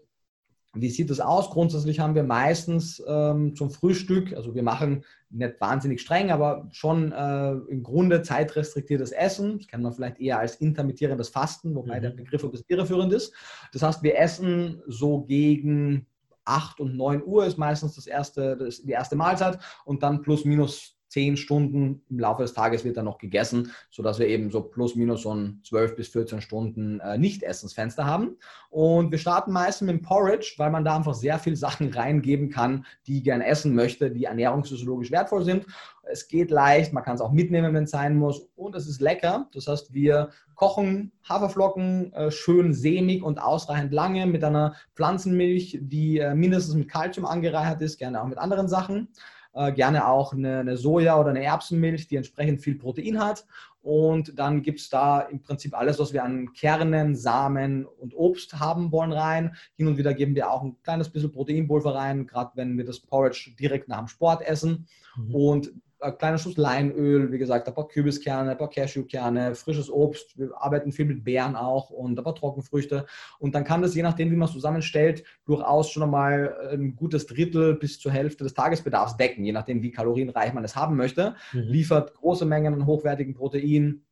wie sieht das aus? Grundsätzlich haben wir meistens ähm, zum Frühstück, also wir machen nicht wahnsinnig streng, aber schon äh, im Grunde zeitrestriktiertes Essen. Das kennt man vielleicht eher als intermittierendes Fasten, wobei mhm. der Begriff bisschen irreführend ist. Das heißt, wir essen so gegen 8 und 9 Uhr ist meistens das erste, das, die erste Mahlzeit und dann plus minus 10 Stunden im Laufe des Tages wird dann noch gegessen, sodass wir eben so plus minus so ein 12 bis 14 Stunden äh, Nicht-Essensfenster haben. Und wir starten meistens mit dem Porridge, weil man da einfach sehr viel Sachen reingeben kann, die ich gerne essen möchte, die ernährungsphysiologisch wertvoll sind. Es geht leicht, man kann es auch mitnehmen, wenn es sein muss. Und es ist lecker. Das heißt, wir kochen Haferflocken äh, schön sämig und ausreichend lange mit einer Pflanzenmilch, die äh, mindestens mit Kalzium angereichert ist, gerne auch mit anderen Sachen äh, gerne auch eine, eine, Soja- oder eine Erbsenmilch, die entsprechend viel Protein hat. Und dann gibt es da im Prinzip alles, was wir an Kernen, Samen und Obst haben wollen rein. Hin und wieder geben wir auch ein kleines bisschen Proteinpulver rein, gerade wenn wir das Porridge direkt nach dem Sport essen. Mhm. Und ein kleiner Schuss Leinöl, wie gesagt, ein paar Kürbiskerne, ein paar Cashewkerne, frisches Obst. Wir arbeiten viel mit Beeren auch und ein paar Trockenfrüchte. Und dann kann das, je nachdem, wie man es zusammenstellt, durchaus schon einmal ein gutes Drittel bis zur Hälfte des Tagesbedarfs decken, je nachdem, wie kalorienreich man es haben möchte. Mhm. Liefert große Mengen an hochwertigen Protein,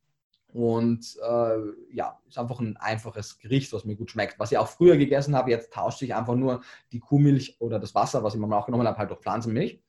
und äh, ja, ist einfach ein einfaches Gericht, was mir gut schmeckt. Was ich auch früher gegessen habe, jetzt tauscht sich einfach nur die Kuhmilch oder das Wasser, was ich mir auch genommen habe, halt durch Pflanzenmilch.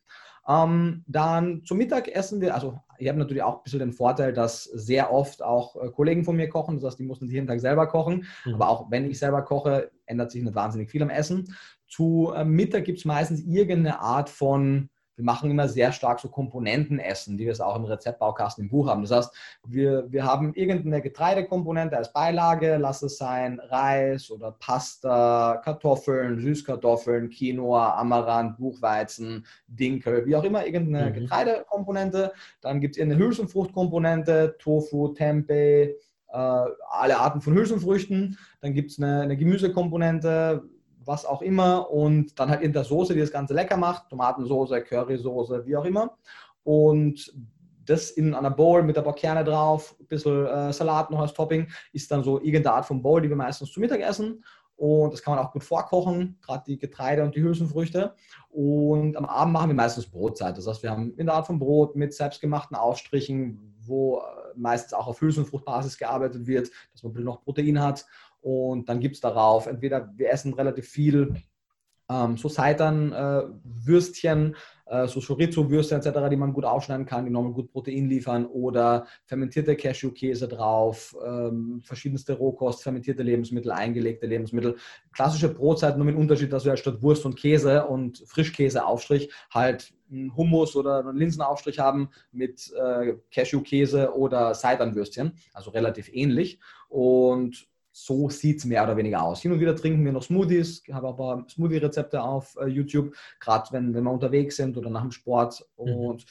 Ähm, dann zum Mittag essen wir, also ich habe natürlich auch ein bisschen den Vorteil, dass sehr oft auch äh, Kollegen von mir kochen, das heißt, die mussten jeden Tag selber kochen. Mhm. Aber auch wenn ich selber koche, ändert sich nicht wahnsinnig viel am Essen. Zu äh, Mittag gibt es meistens irgendeine Art von wir machen immer sehr stark so Komponentenessen, die wir es auch im Rezeptbaukasten im Buch haben. Das heißt, wir, wir haben irgendeine Getreidekomponente als Beilage, lass es sein Reis oder Pasta, Kartoffeln, Süßkartoffeln, Quinoa, Amaranth, Buchweizen, Dinkel, wie auch immer, irgendeine mhm. Getreidekomponente. Dann gibt es eine Hülsenfruchtkomponente, Tofu, Tempeh, äh, alle Arten von Hülsenfrüchten. Dann gibt es eine, eine Gemüsekomponente, was auch immer und dann halt in der Soße, die das Ganze lecker macht, Tomatensoße, Currysoße, wie auch immer. Und das in einer Bowl mit ein paar Kerne drauf, ein bisschen äh, Salat noch als Topping, ist dann so irgendeine Art von Bowl, die wir meistens zu Mittag essen. Und das kann man auch gut vorkochen, gerade die Getreide und die Hülsenfrüchte. Und am Abend machen wir meistens Brotzeit. Das heißt, wir haben in der Art von Brot mit selbstgemachten Aufstrichen, wo äh, meistens auch auf Hülsenfruchtbasis gearbeitet wird, dass man noch Protein hat. Und dann gibt es darauf, entweder wir essen relativ viel ähm, so Seitan, äh, äh, so Chorizo-Würste etc., die man gut aufschneiden kann, die nochmal gut Protein liefern oder fermentierte Cashew-Käse drauf, ähm, verschiedenste Rohkost, fermentierte Lebensmittel, eingelegte Lebensmittel. Klassische Brotzeit, nur mit Unterschied, dass ja statt Wurst und Käse und Frischkäseaufstrich halt einen Hummus oder einen Linsenaufstrich haben mit äh, Cashew-Käse oder Seitanwürstchen, also relativ ähnlich. Und so sieht es mehr oder weniger aus. Hin und wieder trinken wir noch Smoothies, habe paar Smoothie-Rezepte auf äh, YouTube, gerade wenn, wenn wir unterwegs sind oder nach dem Sport. Mhm. Und mhm.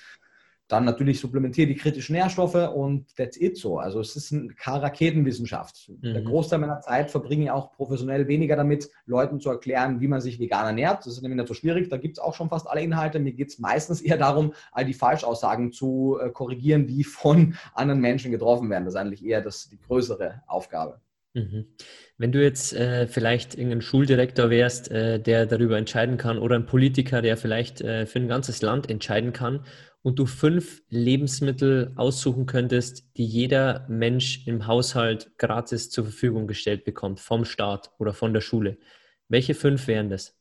dann natürlich supplementiere die kritischen Nährstoffe und that's it so. Also es ist eine Raketenwissenschaft. Mhm. Der Großteil meiner Zeit verbringe ich auch professionell weniger damit, Leuten zu erklären, wie man sich vegan ernährt. Das ist nämlich nicht so schwierig. Da gibt es auch schon fast alle Inhalte. Mir geht es meistens eher darum, all die Falschaussagen zu äh, korrigieren, die von anderen Menschen getroffen werden. Das ist eigentlich eher das, die größere Aufgabe. Mhm. Wenn du jetzt äh, vielleicht irgendein Schuldirektor wärst, äh, der darüber entscheiden kann, oder ein Politiker, der vielleicht äh, für ein ganzes Land entscheiden kann, und du fünf Lebensmittel aussuchen könntest, die jeder Mensch im Haushalt gratis zur Verfügung gestellt bekommt, vom Staat oder von der Schule, welche fünf wären das?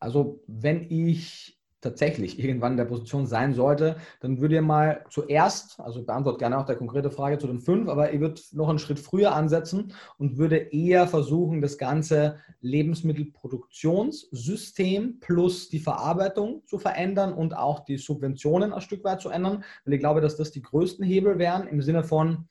Also wenn ich tatsächlich irgendwann in der Position sein sollte, dann würde ihr mal zuerst, also beantwortet gerne auch der konkrete Frage zu den fünf, aber ihr würdet noch einen Schritt früher ansetzen und würde eher versuchen, das ganze Lebensmittelproduktionssystem plus die Verarbeitung zu verändern und auch die Subventionen ein Stück weit zu ändern, weil ich glaube, dass das die größten Hebel wären im Sinne von,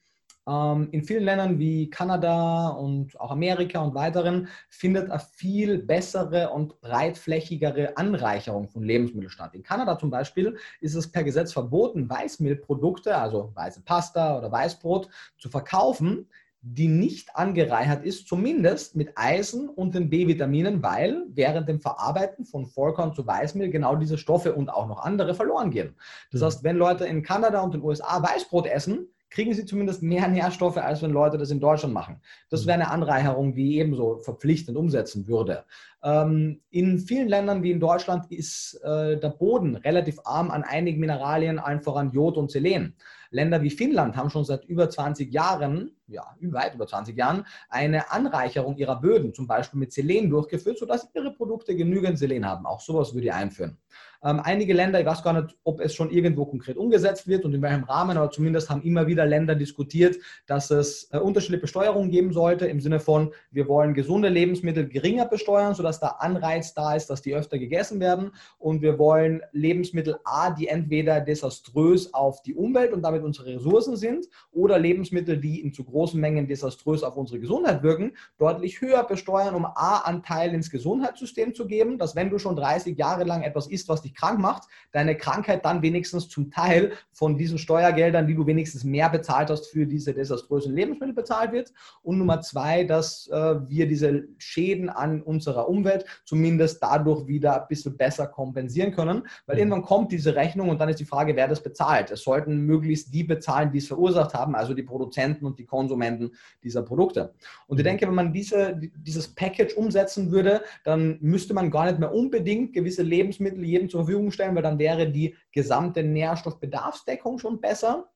in vielen Ländern wie Kanada und auch Amerika und weiteren findet eine viel bessere und breitflächigere Anreicherung von Lebensmitteln statt. In Kanada zum Beispiel ist es per Gesetz verboten, Weißmehlprodukte, also weiße Pasta oder Weißbrot, zu verkaufen, die nicht angereichert ist, zumindest mit Eisen und den B-Vitaminen, weil während dem Verarbeiten von Vollkorn zu Weißmehl genau diese Stoffe und auch noch andere verloren gehen. Das mhm. heißt, wenn Leute in Kanada und den USA Weißbrot essen, kriegen sie zumindest mehr Nährstoffe, als wenn Leute das in Deutschland machen. Das mhm. wäre eine Anreicherung, die ebenso verpflichtend umsetzen würde. Ähm, in vielen Ländern wie in Deutschland ist äh, der Boden relativ arm an einigen Mineralien, einfach an Jod und Selen. Länder wie Finnland haben schon seit über 20 Jahren, ja, weit über 20 Jahren, eine Anreicherung ihrer Böden, zum Beispiel mit Selen durchgeführt, sodass ihre Produkte genügend Selen haben. Auch sowas würde ich einführen. Ähm, einige Länder, ich weiß gar nicht, ob es schon irgendwo konkret umgesetzt wird und in welchem Rahmen, aber zumindest haben immer wieder Länder diskutiert, dass es äh, unterschiedliche Besteuerungen geben sollte, im Sinne von, wir wollen gesunde Lebensmittel geringer besteuern, sodass der Anreiz da ist, dass die öfter gegessen werden. Und wir wollen Lebensmittel A, die entweder desaströs auf die Umwelt und damit unsere Ressourcen sind, oder Lebensmittel, die in zu großen Mengen desaströs auf unsere Gesundheit wirken, deutlich höher besteuern, um A, Anteil ins Gesundheitssystem zu geben, dass wenn du schon 30 Jahre lang etwas isst, was dich dich krank macht, deine Krankheit dann wenigstens zum Teil von diesen Steuergeldern, die du wenigstens mehr bezahlt hast, für diese desaströsen Lebensmittel bezahlt wird. Und Nummer zwei, dass äh, wir diese Schäden an unserer Umwelt zumindest dadurch wieder ein bisschen besser kompensieren können, weil mhm. irgendwann kommt diese Rechnung und dann ist die Frage, wer das bezahlt. Es sollten möglichst die bezahlen, die es verursacht haben, also die Produzenten und die Konsumenten dieser Produkte. Und ich mhm. denke, wenn man diese, dieses Package umsetzen würde, dann müsste man gar nicht mehr unbedingt gewisse Lebensmittel jedem zur Verfügung stellen, weil dann wäre die gesamte Nährstoffbedarfsdeckung schon besser.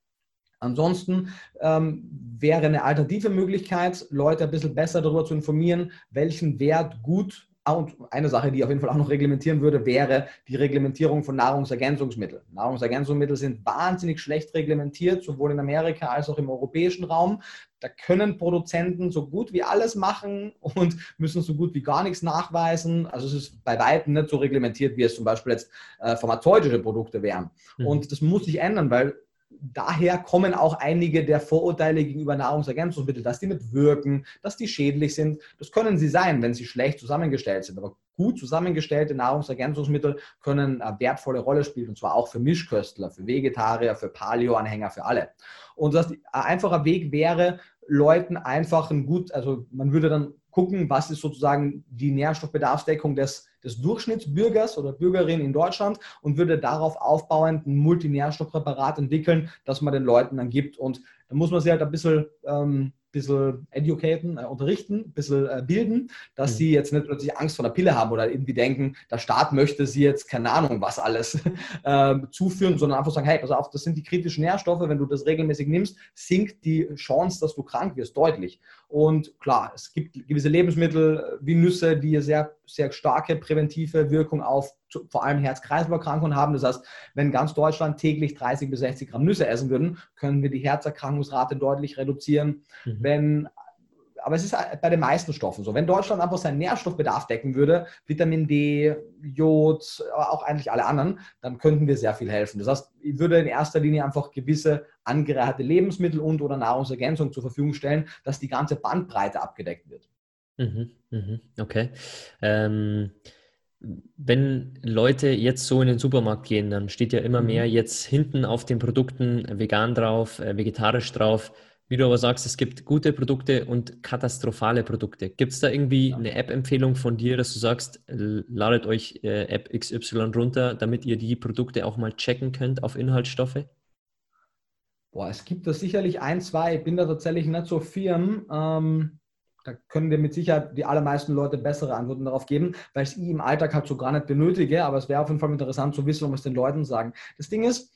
Ansonsten ähm, wäre eine alternative Möglichkeit, Leute ein bisschen besser darüber zu informieren, welchen Wert gut Ah, und eine Sache, die auf jeden Fall auch noch reglementieren würde, wäre die Reglementierung von Nahrungsergänzungsmitteln. Nahrungsergänzungsmittel sind wahnsinnig schlecht reglementiert, sowohl in Amerika als auch im europäischen Raum. Da können Produzenten so gut wie alles machen und müssen so gut wie gar nichts nachweisen. Also es ist bei weitem nicht so reglementiert, wie es zum Beispiel jetzt äh, pharmazeutische Produkte wären. Mhm. Und das muss sich ändern, weil daher kommen auch einige der Vorurteile gegenüber Nahrungsergänzungsmitteln, dass die nicht wirken, dass die schädlich sind. Das können sie sein, wenn sie schlecht zusammengestellt sind. Aber gut zusammengestellte Nahrungsergänzungsmittel können eine wertvolle Rolle spielen, und zwar auch für Mischköstler, für Vegetarier, für Paleo-Anhänger, für alle. Und das ein einfacher Weg wäre, Leuten einfach ein gut, also man würde dann gucken, was ist sozusagen die Nährstoffbedarfsdeckung des des Durchschnittsbürgers oder Bürgerin in Deutschland und würde darauf aufbauend ein Multinährstoffpräparat entwickeln, das man den Leuten dann gibt. Und da muss man sich halt ein bisschen ähm, bisschen educaten, äh, unterrichten, ein bisschen äh, bilden, dass mhm. sie jetzt nicht plötzlich Angst vor der Pille haben oder irgendwie denken, der Staat möchte sie jetzt, keine Ahnung, was alles äh, zuführen, sondern einfach sagen, hey, pass auf, das sind die kritischen Nährstoffe, wenn du das regelmäßig nimmst, sinkt die Chance, dass du krank wirst, deutlich. Und klar, es gibt gewisse Lebensmittel wie Nüsse, die sehr, sehr starke Prä präventive Wirkung auf vor allem Herz-Kreislauf-Erkrankungen haben. Das heißt, wenn ganz Deutschland täglich 30 bis 60 Gramm Nüsse essen würden, können wir die Herzerkrankungsrate deutlich reduzieren. Mhm. Wenn aber es ist bei den meisten Stoffen so. Wenn Deutschland einfach seinen Nährstoffbedarf decken würde, Vitamin D, Jod, auch eigentlich alle anderen, dann könnten wir sehr viel helfen. Das heißt, ich würde in erster Linie einfach gewisse angereicherte Lebensmittel und oder Nahrungsergänzung zur Verfügung stellen, dass die ganze Bandbreite abgedeckt wird. Mhm, mhm, okay. Ähm, wenn Leute jetzt so in den Supermarkt gehen, dann steht ja immer mhm. mehr jetzt hinten auf den Produkten vegan drauf, äh, vegetarisch drauf. Wie du aber sagst, es gibt gute Produkte und katastrophale Produkte. Gibt es da irgendwie eine App-Empfehlung von dir, dass du sagst, ladet euch äh, App XY runter, damit ihr die Produkte auch mal checken könnt auf Inhaltsstoffe? Boah, es gibt da sicherlich ein, zwei. Ich bin da tatsächlich nicht so firm. Ähm, da können dir mit Sicherheit die allermeisten Leute bessere Antworten darauf geben, weil ich es im Alltag halt so gar nicht benötige. Aber es wäre auf jeden Fall interessant zu wissen, was den Leuten sagen. Das Ding ist,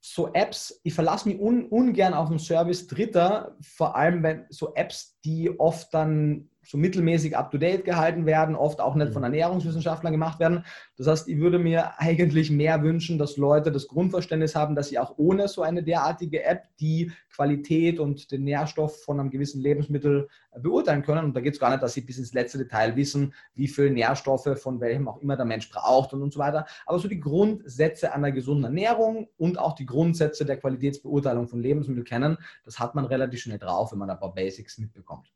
so Apps, ich verlasse mich un, ungern auf den Service Dritter, vor allem wenn so Apps, die oft dann so mittelmäßig up-to-date gehalten werden, oft auch nicht von mhm. Ernährungswissenschaftlern gemacht werden. Das heißt, ich würde mir eigentlich mehr wünschen, dass Leute das Grundverständnis haben, dass sie auch ohne so eine derartige App die Qualität und den Nährstoff von einem gewissen Lebensmittel beurteilen können. Und da geht es gar nicht, dass sie bis ins letzte Detail wissen, wie viel Nährstoffe von welchem auch immer der Mensch braucht und, und so weiter. Aber so die Grundsätze einer gesunden Ernährung und auch die Grundsätze der Qualitätsbeurteilung von Lebensmitteln kennen, das hat man relativ schnell drauf, wenn man ein paar Basics mitbekommt.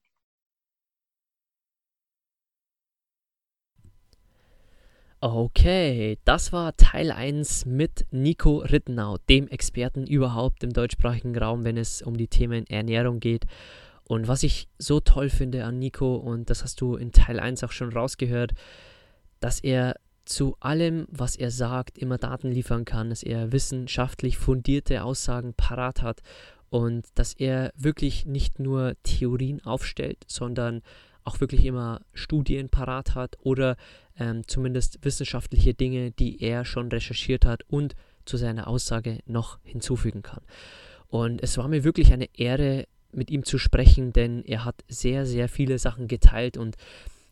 Okay, das war Teil 1 mit Nico Rittenau, dem Experten überhaupt im deutschsprachigen Raum, wenn es um die Themen Ernährung geht. Und was ich so toll finde an Nico, und das hast du in Teil 1 auch schon rausgehört, dass er zu allem, was er sagt, immer Daten liefern kann, dass er wissenschaftlich fundierte Aussagen parat hat und dass er wirklich nicht nur Theorien aufstellt, sondern auch wirklich immer Studien parat hat oder ähm, zumindest wissenschaftliche Dinge, die er schon recherchiert hat und zu seiner Aussage noch hinzufügen kann. Und es war mir wirklich eine Ehre, mit ihm zu sprechen, denn er hat sehr, sehr viele Sachen geteilt und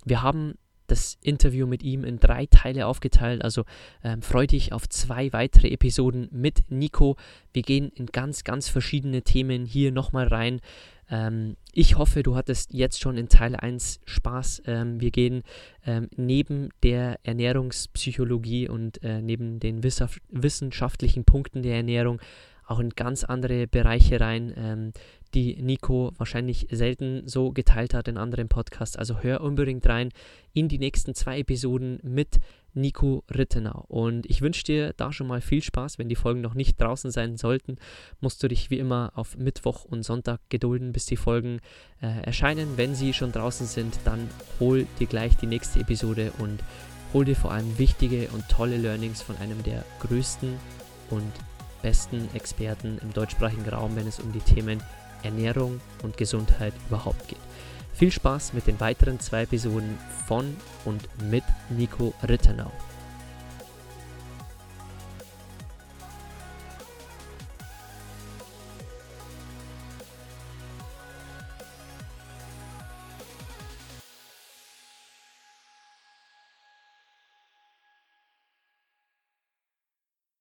wir haben das Interview mit ihm in drei Teile aufgeteilt. Also ähm, freu dich auf zwei weitere Episoden mit Nico. Wir gehen in ganz, ganz verschiedene Themen hier nochmal rein. Ähm, ich hoffe, du hattest jetzt schon in Teil 1 Spaß. Ähm, wir gehen ähm, neben der Ernährungspsychologie und äh, neben den wissenschaftlichen Punkten der Ernährung auch in ganz andere Bereiche rein, ähm, die Nico wahrscheinlich selten so geteilt hat in anderen Podcasts. Also hör unbedingt rein in die nächsten zwei Episoden mit Nico Rittenau. Und ich wünsche dir da schon mal viel Spaß. Wenn die Folgen noch nicht draußen sein sollten, musst du dich wie immer auf Mittwoch und Sonntag gedulden, bis die Folgen äh, erscheinen. Wenn sie schon draußen sind, dann hol dir gleich die nächste Episode und hol dir vor allem wichtige und tolle Learnings von einem der größten und besten Experten im deutschsprachigen Raum, wenn es um die Themen Ernährung und Gesundheit überhaupt geht. Viel Spaß mit den weiteren zwei Episoden von und mit Nico Rittenau.